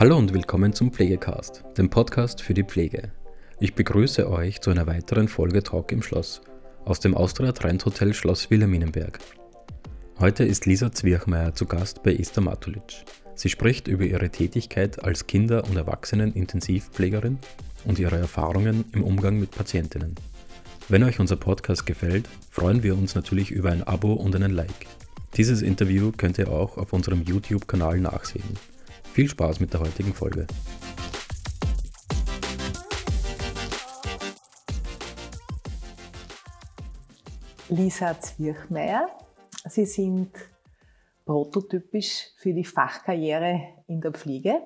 Hallo und willkommen zum Pflegecast, dem Podcast für die Pflege. Ich begrüße euch zu einer weiteren Folge Talk im Schloss aus dem Austria Trend Hotel Schloss Wilhelminenberg. Heute ist Lisa Zwirchmeier zu Gast bei Esther Matulic. Sie spricht über ihre Tätigkeit als Kinder- und Erwachsenen-Intensivpflegerin und ihre Erfahrungen im Umgang mit Patientinnen. Wenn euch unser Podcast gefällt, freuen wir uns natürlich über ein Abo und einen Like. Dieses Interview könnt ihr auch auf unserem YouTube-Kanal nachsehen. Viel Spaß mit der heutigen Folge. Lisa Zwirchmeier. Sie sind prototypisch für die Fachkarriere in der Pflege.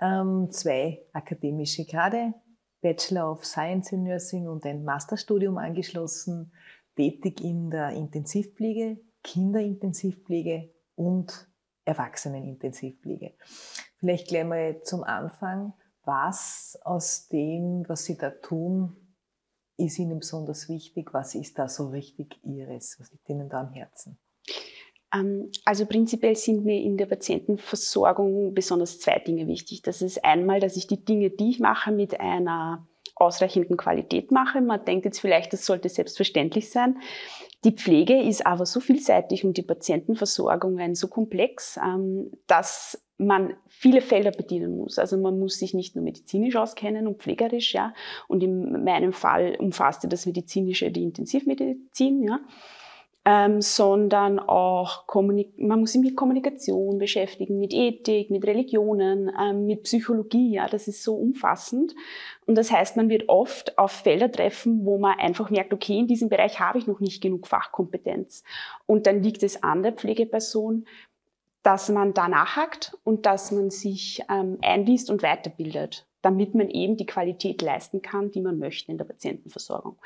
Ähm, zwei akademische Grade, Bachelor of Science in Nursing und ein Masterstudium angeschlossen, tätig in der Intensivpflege, Kinderintensivpflege und Erwachsenenintensivpflege. Vielleicht gleich mal zum Anfang, was aus dem, was Sie da tun, ist Ihnen besonders wichtig? Was ist da so richtig Ihres? Was liegt Ihnen da am Herzen? Ähm, also prinzipiell sind mir in der Patientenversorgung besonders zwei Dinge wichtig. Das ist einmal, dass ich die Dinge, die ich mache, mit einer ausreichenden Qualität mache. Man denkt jetzt vielleicht, das sollte selbstverständlich sein. Die Pflege ist aber so vielseitig und die Patientenversorgung so komplex, ähm, dass man viele Felder bedienen muss. Also man muss sich nicht nur medizinisch auskennen und pflegerisch, ja. Und in meinem Fall umfasste das medizinische die Intensivmedizin, ja ähm, sondern auch man muss sich mit Kommunikation beschäftigen, mit Ethik, mit Religionen, ähm, mit Psychologie. Ja, das ist so umfassend. Und das heißt, man wird oft auf Felder treffen, wo man einfach merkt, okay, in diesem Bereich habe ich noch nicht genug Fachkompetenz. Und dann liegt es an der Pflegeperson, dass man da nachhakt und dass man sich ähm, einliest und weiterbildet, damit man eben die Qualität leisten kann, die man möchte in der Patientenversorgung.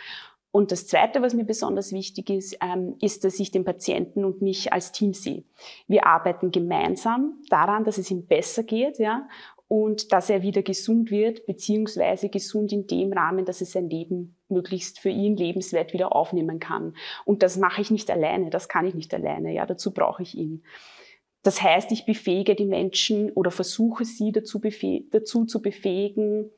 Und das Zweite, was mir besonders wichtig ist, ähm, ist, dass ich den Patienten und mich als Team sehe. Wir arbeiten gemeinsam daran, dass es ihm besser geht, ja, und dass er wieder gesund wird, beziehungsweise gesund in dem Rahmen, dass er sein Leben möglichst für ihn lebenswert wieder aufnehmen kann. Und das mache ich nicht alleine, das kann ich nicht alleine, ja, dazu brauche ich ihn. Das heißt, ich befähige die Menschen oder versuche sie dazu, dazu zu befähigen,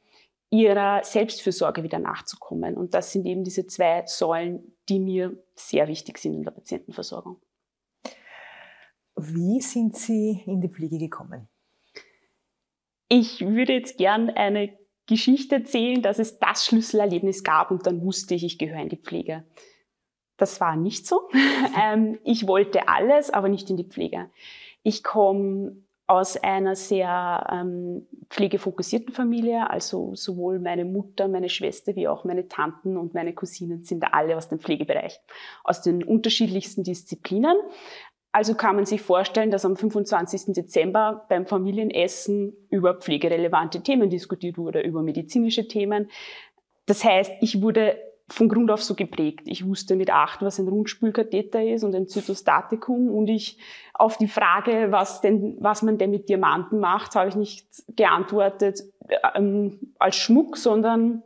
ihrer Selbstfürsorge wieder nachzukommen. Und das sind eben diese zwei Säulen, die mir sehr wichtig sind in der Patientenversorgung. Wie sind Sie in die Pflege gekommen? Ich würde jetzt gern eine Geschichte erzählen, dass es das Schlüsselerlebnis gab und dann wusste ich, ich gehöre in die Pflege. Das war nicht so. Ähm, ich wollte alles, aber nicht in die Pflege. Ich komme aus einer sehr ähm, pflegefokussierten Familie. Also sowohl meine Mutter, meine Schwester wie auch meine Tanten und meine Cousinen sind alle aus dem Pflegebereich, aus den unterschiedlichsten Disziplinen. Also kann man sich vorstellen, dass am 25. Dezember beim Familienessen über pflegerelevante Themen diskutiert wurde, über medizinische Themen. Das heißt, ich wurde von Grund auf so geprägt. Ich wusste mit acht, was ein Rundspülkatheter ist und ein Zytostatikum und ich auf die Frage, was denn, was man denn mit Diamanten macht, habe ich nicht geantwortet ähm, als Schmuck, sondern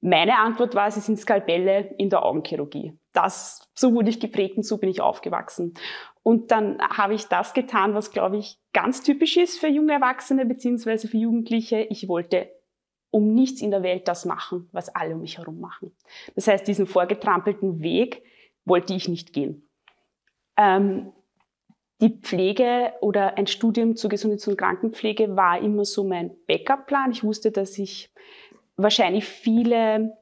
meine Antwort war, sie sind Skalpelle in der Augenchirurgie. Das, so wurde ich geprägt und so bin ich aufgewachsen. Und dann habe ich das getan, was, glaube ich, ganz typisch ist für junge Erwachsene beziehungsweise für Jugendliche. Ich wollte um nichts in der Welt das machen, was alle um mich herum machen. Das heißt, diesen vorgetrampelten Weg wollte ich nicht gehen. Ähm, die Pflege oder ein Studium zur Gesundheits- und Krankenpflege war immer so mein Backup-Plan. Ich wusste, dass ich wahrscheinlich viele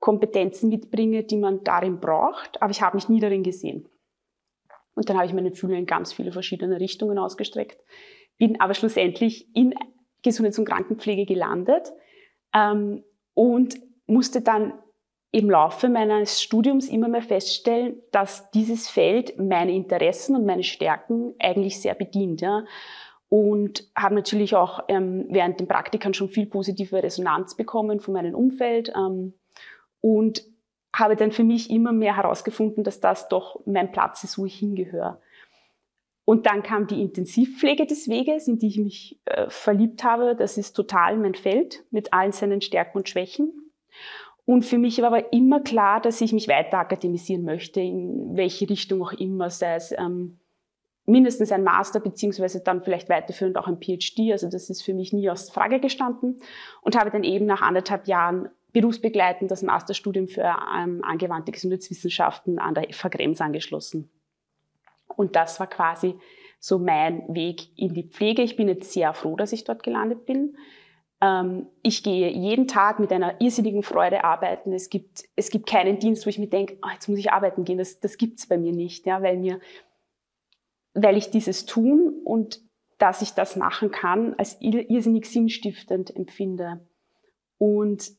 Kompetenzen mitbringe, die man darin braucht, aber ich habe mich nie darin gesehen. Und dann habe ich meine Fühler in ganz viele verschiedene Richtungen ausgestreckt, bin aber schlussendlich in Gesundheits- und Krankenpflege gelandet, ähm, und musste dann im Laufe meines Studiums immer mehr feststellen, dass dieses Feld meine Interessen und meine Stärken eigentlich sehr bedient. Ja. Und habe natürlich auch ähm, während den Praktikern schon viel positive Resonanz bekommen von meinem Umfeld ähm, und habe dann für mich immer mehr herausgefunden, dass das doch mein Platz ist, wo ich hingehöre. Und dann kam die Intensivpflege des Weges, in die ich mich äh, verliebt habe. Das ist total mein Feld mit allen seinen Stärken und Schwächen. Und für mich war aber immer klar, dass ich mich weiter akademisieren möchte, in welche Richtung auch immer, sei es ähm, mindestens ein Master beziehungsweise dann vielleicht weiterführend auch ein PhD. Also das ist für mich nie aus Frage gestanden und habe dann eben nach anderthalb Jahren berufsbegleitend das Masterstudium für ähm, angewandte Gesundheitswissenschaften an der FH Krems angeschlossen. Und das war quasi so mein Weg in die Pflege. Ich bin jetzt sehr froh, dass ich dort gelandet bin. Ähm, ich gehe jeden Tag mit einer irrsinnigen Freude arbeiten. Es gibt, es gibt keinen Dienst, wo ich mir denke, oh, jetzt muss ich arbeiten gehen. Das, das gibt es bei mir nicht, ja, weil, mir, weil ich dieses tun und dass ich das machen kann, als irrsinnig sinnstiftend empfinde. Und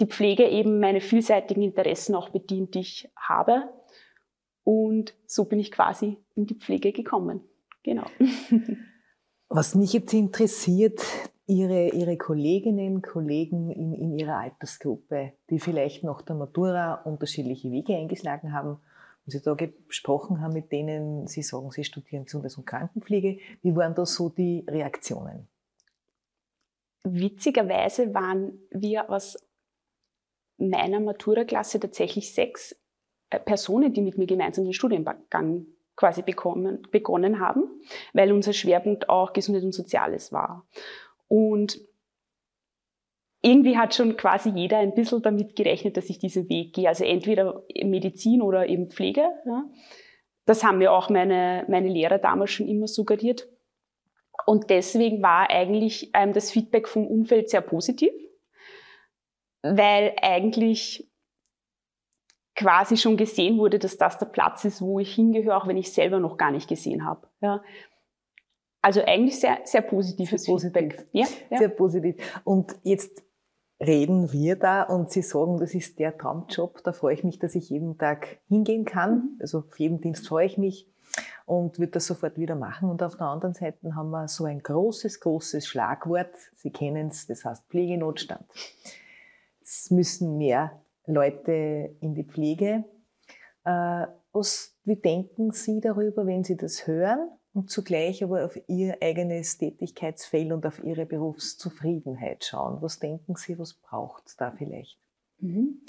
die Pflege eben meine vielseitigen Interessen auch bedient, die ich habe. Und so bin ich quasi in die Pflege gekommen. Genau. Was mich jetzt interessiert, Ihre, Ihre Kolleginnen, Kollegen in, in Ihrer Altersgruppe, die vielleicht nach der Matura unterschiedliche Wege eingeschlagen haben, und Sie da gesprochen haben mit denen, Sie sagen, Sie studieren Gesundheits- und Krankenpflege, wie waren da so die Reaktionen? Witzigerweise waren wir aus meiner Matura-Klasse tatsächlich sechs Personen, die mit mir gemeinsam den Studiengang quasi bekommen, begonnen haben, weil unser Schwerpunkt auch Gesundheit und Soziales war. Und irgendwie hat schon quasi jeder ein bisschen damit gerechnet, dass ich diesen Weg gehe. Also entweder Medizin oder eben Pflege. Ja. Das haben mir auch meine, meine Lehrer damals schon immer suggeriert. Und deswegen war eigentlich ähm, das Feedback vom Umfeld sehr positiv, weil eigentlich quasi schon gesehen wurde, dass das der Platz ist, wo ich hingehöre, auch wenn ich selber noch gar nicht gesehen habe. Ja. Also eigentlich sehr, sehr positives sehr positiv. Ja, ja. Sehr positiv. Und jetzt reden wir da und Sie sagen, das ist der Traumjob. Da freue ich mich, dass ich jeden Tag hingehen kann. Mhm. Also auf jeden Dienst freue ich mich und würde das sofort wieder machen. Und auf der anderen Seite haben wir so ein großes, großes Schlagwort. Sie kennen es, das heißt Pflegenotstand. Es müssen mehr Leute in die Pflege. Äh, was, wie denken Sie darüber, wenn Sie das hören und zugleich aber auf Ihr eigenes Tätigkeitsfeld und auf Ihre Berufszufriedenheit schauen? Was denken Sie, was braucht es da vielleicht? Mhm.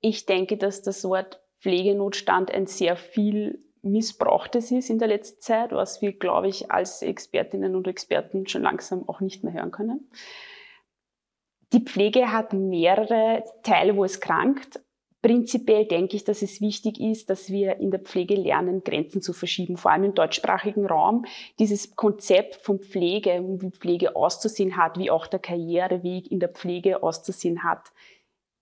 Ich denke, dass das Wort Pflegenotstand ein sehr viel missbrauchtes ist in der letzten Zeit, was wir, glaube ich, als Expertinnen und Experten schon langsam auch nicht mehr hören können. Die Pflege hat mehrere Teile, wo es krankt. Prinzipiell denke ich, dass es wichtig ist, dass wir in der Pflege lernen, Grenzen zu verschieben, vor allem im deutschsprachigen Raum. Dieses Konzept von Pflege, wie Pflege auszusehen hat, wie auch der Karriereweg in der Pflege auszusehen hat,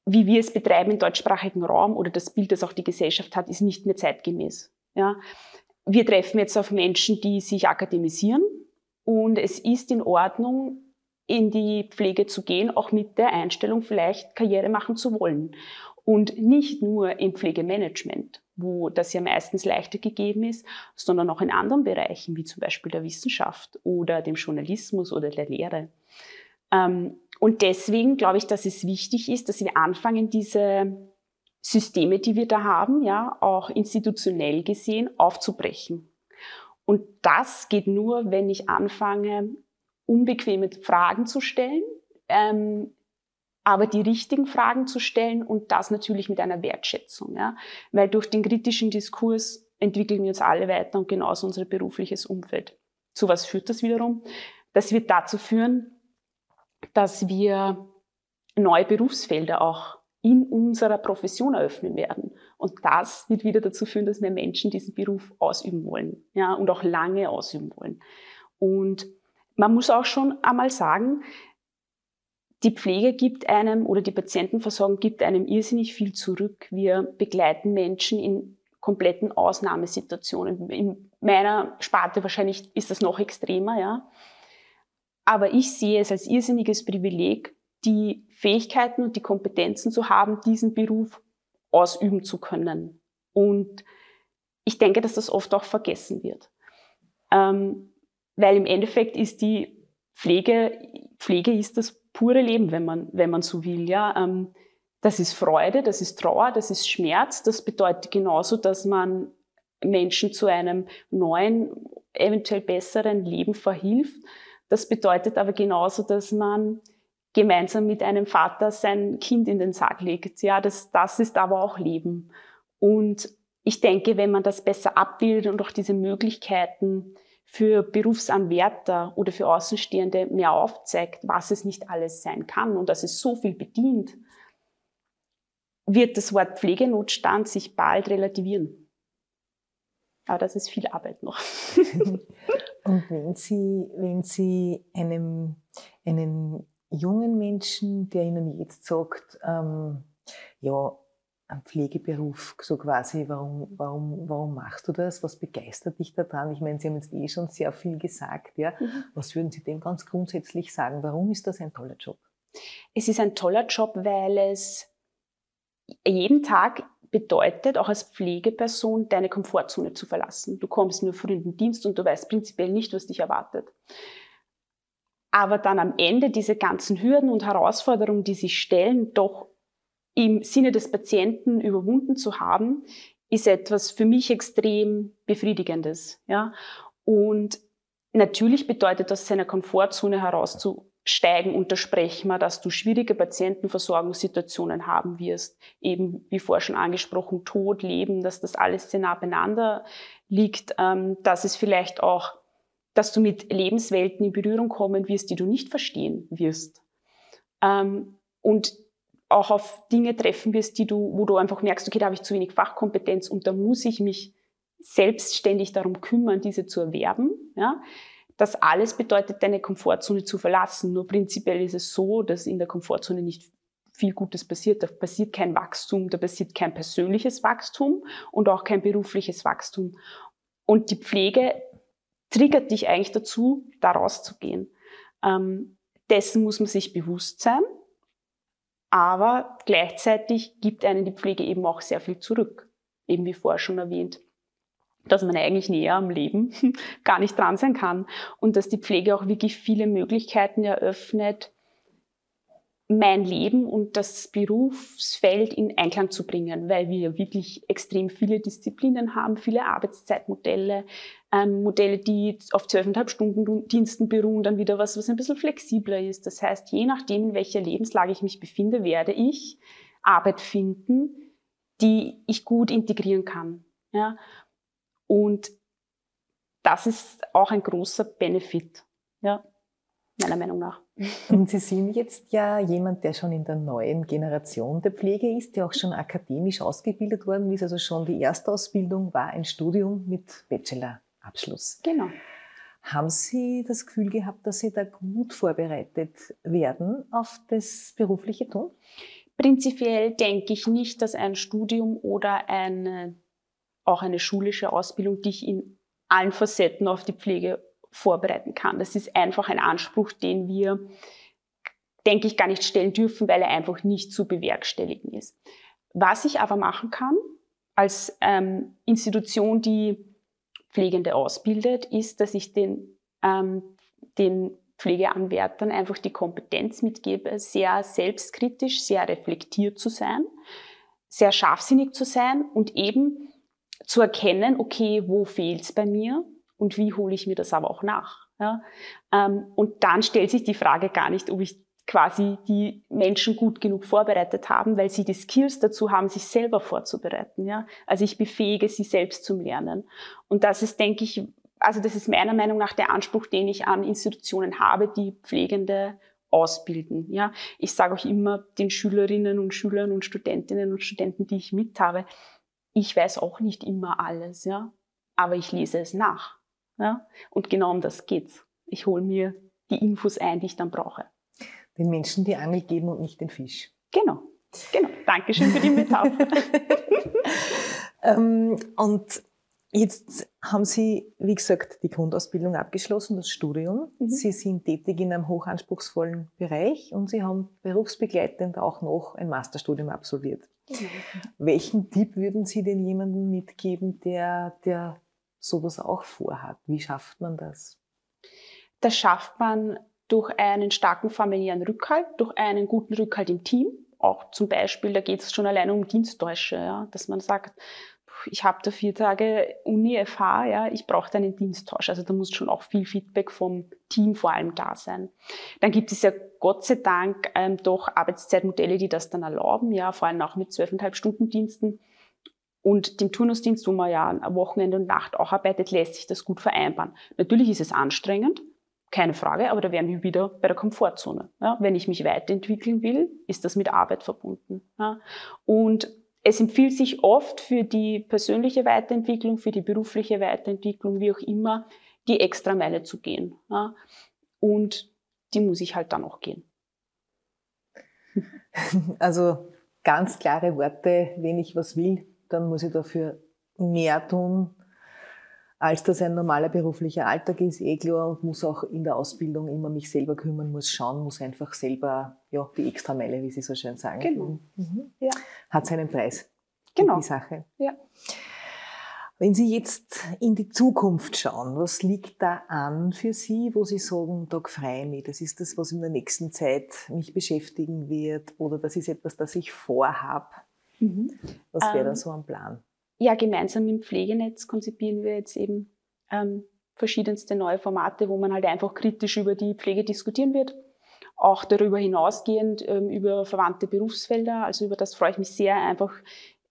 wie wir es betreiben im deutschsprachigen Raum oder das Bild, das auch die Gesellschaft hat, ist nicht mehr zeitgemäß. Ja. Wir treffen jetzt auf Menschen, die sich akademisieren und es ist in Ordnung, in die Pflege zu gehen, auch mit der Einstellung, vielleicht Karriere machen zu wollen. Und nicht nur im Pflegemanagement, wo das ja meistens leichter gegeben ist, sondern auch in anderen Bereichen, wie zum Beispiel der Wissenschaft oder dem Journalismus oder der Lehre. Ähm, und deswegen glaube ich, dass es wichtig ist, dass wir anfangen, diese Systeme, die wir da haben, ja, auch institutionell gesehen aufzubrechen. Und das geht nur, wenn ich anfange, unbequeme Fragen zu stellen, ähm, aber die richtigen Fragen zu stellen und das natürlich mit einer Wertschätzung. Ja? Weil durch den kritischen Diskurs entwickeln wir uns alle weiter und genauso unser berufliches Umfeld. Zu was führt das wiederum? Das wird dazu führen, dass wir neue Berufsfelder auch in unserer Profession eröffnen werden. Und das wird wieder dazu führen, dass mehr Menschen diesen Beruf ausüben wollen ja, und auch lange ausüben wollen. Und man muss auch schon einmal sagen, die Pflege gibt einem oder die Patientenversorgung gibt einem irrsinnig viel zurück. Wir begleiten Menschen in kompletten Ausnahmesituationen. In meiner Sparte wahrscheinlich ist das noch extremer, ja. Aber ich sehe es als irrsinniges Privileg, die Fähigkeiten und die Kompetenzen zu haben, diesen Beruf ausüben zu können. Und ich denke, dass das oft auch vergessen wird. Ähm, weil im Endeffekt ist die Pflege, Pflege ist das pure Leben, wenn man, wenn man so will. Ja? Ähm, das ist Freude, das ist Trauer, das ist Schmerz. Das bedeutet genauso, dass man Menschen zu einem neuen, eventuell besseren Leben verhilft. Das bedeutet aber genauso, dass man gemeinsam mit einem Vater sein Kind in den Sarg legt. Ja, das, das ist aber auch Leben. Und ich denke, wenn man das besser abbildet und auch diese Möglichkeiten für Berufsanwärter oder für Außenstehende mehr aufzeigt, was es nicht alles sein kann und dass es so viel bedient, wird das Wort Pflegenotstand sich bald relativieren. Aber das ist viel Arbeit noch. und wenn Sie, wenn Sie einem, einem jungen Menschen, der Ihnen jetzt sagt, ähm, ja, ein Pflegeberuf, so quasi, warum, warum, warum machst du das? Was begeistert dich daran? Ich meine, Sie haben jetzt eh schon sehr viel gesagt, ja. Mhm. Was würden Sie dem ganz grundsätzlich sagen? Warum ist das ein toller Job? Es ist ein toller Job, weil es jeden Tag bedeutet, auch als Pflegeperson, deine Komfortzone zu verlassen. Du kommst nur früh in den Dienst und du weißt prinzipiell nicht, was dich erwartet. Aber dann am Ende diese ganzen Hürden und Herausforderungen, die sich stellen, doch im Sinne des Patienten überwunden zu haben, ist etwas für mich extrem befriedigendes. Ja? Und natürlich bedeutet das, seiner Komfortzone herauszusteigen. Und da sprechen wir, dass du schwierige Patientenversorgungssituationen haben wirst. Eben, wie vorher schon angesprochen, Tod, Leben, dass das alles sehr nah beieinander liegt. Ähm, dass es vielleicht auch, dass du mit Lebenswelten in Berührung kommen wirst, die du nicht verstehen wirst. Ähm, und auch auf Dinge treffen wirst, die du, wo du einfach merkst, okay, da habe ich zu wenig Fachkompetenz und da muss ich mich selbstständig darum kümmern, diese zu erwerben. Ja? Das alles bedeutet, deine Komfortzone zu verlassen. Nur prinzipiell ist es so, dass in der Komfortzone nicht viel Gutes passiert. Da passiert kein Wachstum, da passiert kein persönliches Wachstum und auch kein berufliches Wachstum. Und die Pflege triggert dich eigentlich dazu, da rauszugehen. Ähm, dessen muss man sich bewusst sein aber gleichzeitig gibt einen die Pflege eben auch sehr viel zurück. Eben wie vorher schon erwähnt dass man eigentlich näher am Leben gar nicht dran sein kann und dass die Pflege auch wirklich viele Möglichkeiten eröffnet, mein Leben und das Berufsfeld in Einklang zu bringen, weil wir wirklich extrem viele Disziplinen haben, viele Arbeitszeitmodelle, ähm, Modelle, die auf 12,5 Stunden Diensten beruhen, dann wieder was, was ein bisschen flexibler ist. Das heißt, je nachdem, in welcher Lebenslage ich mich befinde, werde ich Arbeit finden, die ich gut integrieren kann. Ja? Und das ist auch ein großer Benefit. Ja meiner Meinung nach. Und Sie sind jetzt ja jemand, der schon in der neuen Generation der Pflege ist, der auch schon akademisch ausgebildet worden ist. Also schon die Erstausbildung war ein Studium mit Bachelorabschluss. Genau. Haben Sie das Gefühl gehabt, dass Sie da gut vorbereitet werden auf das berufliche Tun? Prinzipiell denke ich nicht, dass ein Studium oder eine, auch eine schulische Ausbildung dich in allen Facetten auf die Pflege vorbereiten kann. Das ist einfach ein Anspruch, den wir, denke ich, gar nicht stellen dürfen, weil er einfach nicht zu bewerkstelligen ist. Was ich aber machen kann als ähm, Institution, die Pflegende ausbildet, ist, dass ich den, ähm, den Pflegeanwärtern einfach die Kompetenz mitgebe, sehr selbstkritisch, sehr reflektiert zu sein, sehr scharfsinnig zu sein und eben zu erkennen, okay, wo fehlt es bei mir? Und wie hole ich mir das aber auch nach. Ja? Ähm, und dann stellt sich die Frage gar nicht, ob ich quasi die Menschen gut genug vorbereitet haben, weil sie die Skills dazu haben, sich selber vorzubereiten. Ja? Also ich befähige sie selbst zum Lernen. Und das ist, denke ich, also das ist meiner Meinung nach der Anspruch, den ich an Institutionen habe, die Pflegende ausbilden. Ja, ich sage auch immer den Schülerinnen und Schülern und Studentinnen und Studenten, die ich mit habe, ich weiß auch nicht immer alles, ja, aber ich lese es nach. Ja? Und genau um das geht's. Ich hole mir die Infos ein, die ich dann brauche. Den Menschen die Angel geben und nicht den Fisch. Genau. Genau. Dankeschön für die Metapher. ähm, und jetzt haben Sie, wie gesagt, die Grundausbildung abgeschlossen, das Studium. Mhm. Sie sind tätig in einem hochanspruchsvollen Bereich und Sie haben berufsbegleitend auch noch ein Masterstudium absolviert. Mhm. Welchen Tipp würden Sie denn jemandem mitgeben, der, der sowas auch vorhat. Wie schafft man das? Das schafft man durch einen starken familiären Rückhalt, durch einen guten Rückhalt im Team. Auch zum Beispiel, da geht es schon alleine um Diensttäusche, ja, dass man sagt, ich habe da vier Tage Uni FH, ja, ich brauche einen Diensttausch. Also da muss schon auch viel Feedback vom Team vor allem da sein. Dann gibt es ja Gott sei Dank ähm, doch Arbeitszeitmodelle, die das dann erlauben, ja, vor allem auch mit zwölfeinhalb Stunden Diensten. Und den Turnusdienst, wo man ja am Wochenende und Nacht auch arbeitet, lässt sich das gut vereinbaren. Natürlich ist es anstrengend, keine Frage, aber da wären wir wieder bei der Komfortzone. Ja, wenn ich mich weiterentwickeln will, ist das mit Arbeit verbunden. Ja. Und es empfiehlt sich oft für die persönliche Weiterentwicklung, für die berufliche Weiterentwicklung, wie auch immer, die Extrameile zu gehen. Ja. Und die muss ich halt dann auch gehen. Also ganz klare Worte, wenn ich was will, dann muss ich dafür mehr tun, als das ein normaler beruflicher Alltag ist, eh klar, und muss auch in der Ausbildung immer mich selber kümmern, muss schauen, muss einfach selber, ja, die Extrameile, wie Sie so schön sagen. Genau. Mhm. Ja. Hat seinen Preis. Genau. Die Sache. Ja. Wenn Sie jetzt in die Zukunft schauen, was liegt da an für Sie, wo Sie sagen, da freue ich mich, das ist das, was in der nächsten Zeit mich beschäftigen wird oder das ist etwas, das ich vorhab? Mhm. Was wäre ähm, da so ein Plan? Ja, gemeinsam im Pflegenetz konzipieren wir jetzt eben ähm, verschiedenste neue Formate, wo man halt einfach kritisch über die Pflege diskutieren wird. Auch darüber hinausgehend ähm, über verwandte Berufsfelder. Also über das freue ich mich sehr, einfach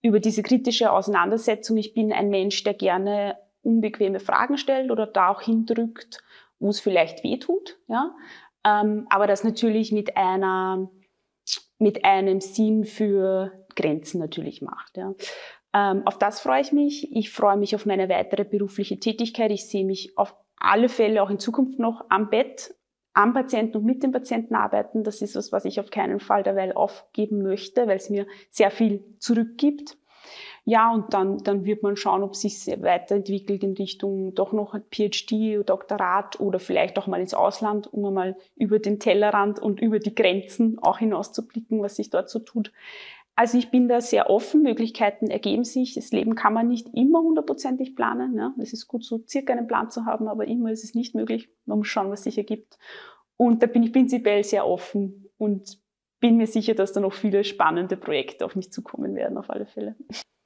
über diese kritische Auseinandersetzung. Ich bin ein Mensch, der gerne unbequeme Fragen stellt oder da auch hindrückt, wo es vielleicht weh tut. Ja? Ähm, aber das natürlich mit einer, mit einem Sinn für Grenzen natürlich macht. Ja? Ähm, auf das freue ich mich. Ich freue mich auf meine weitere berufliche Tätigkeit. Ich sehe mich auf alle Fälle auch in Zukunft noch am Bett, am Patienten und mit dem Patienten arbeiten. Das ist was, was ich auf keinen Fall derweil aufgeben möchte, weil es mir sehr viel zurückgibt. Ja, und dann, dann wird man schauen, ob sich weiterentwickelt in Richtung doch noch PhD, Doktorat oder vielleicht auch mal ins Ausland, um einmal über den Tellerrand und über die Grenzen auch hinauszublicken, was sich dort so tut. Also ich bin da sehr offen, Möglichkeiten ergeben sich. Das Leben kann man nicht immer hundertprozentig planen. Ja. Es ist gut, so circa einen Plan zu haben, aber immer ist es nicht möglich. Man muss schauen, was sich ergibt. Und da bin ich prinzipiell sehr offen und bin mir sicher, dass da noch viele spannende Projekte auf mich zukommen werden, auf alle Fälle.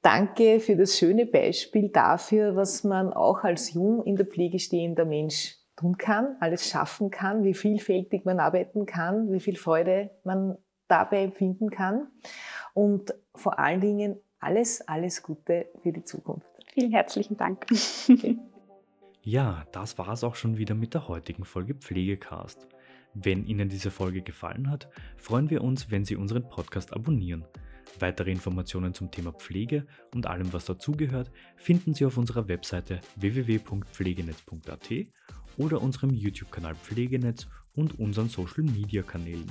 Danke für das schöne Beispiel dafür, was man auch als jung in der Pflege stehender Mensch tun kann, alles schaffen kann, wie vielfältig man arbeiten kann, wie viel Freude man dabei empfinden kann und vor allen Dingen alles, alles Gute für die Zukunft. Vielen herzlichen Dank. ja, das war es auch schon wieder mit der heutigen Folge Pflegecast. Wenn Ihnen diese Folge gefallen hat, freuen wir uns, wenn Sie unseren Podcast abonnieren. Weitere Informationen zum Thema Pflege und allem, was dazugehört, finden Sie auf unserer Webseite www.pflegenetz.at oder unserem YouTube-Kanal Pflegenetz und unseren Social-Media-Kanälen.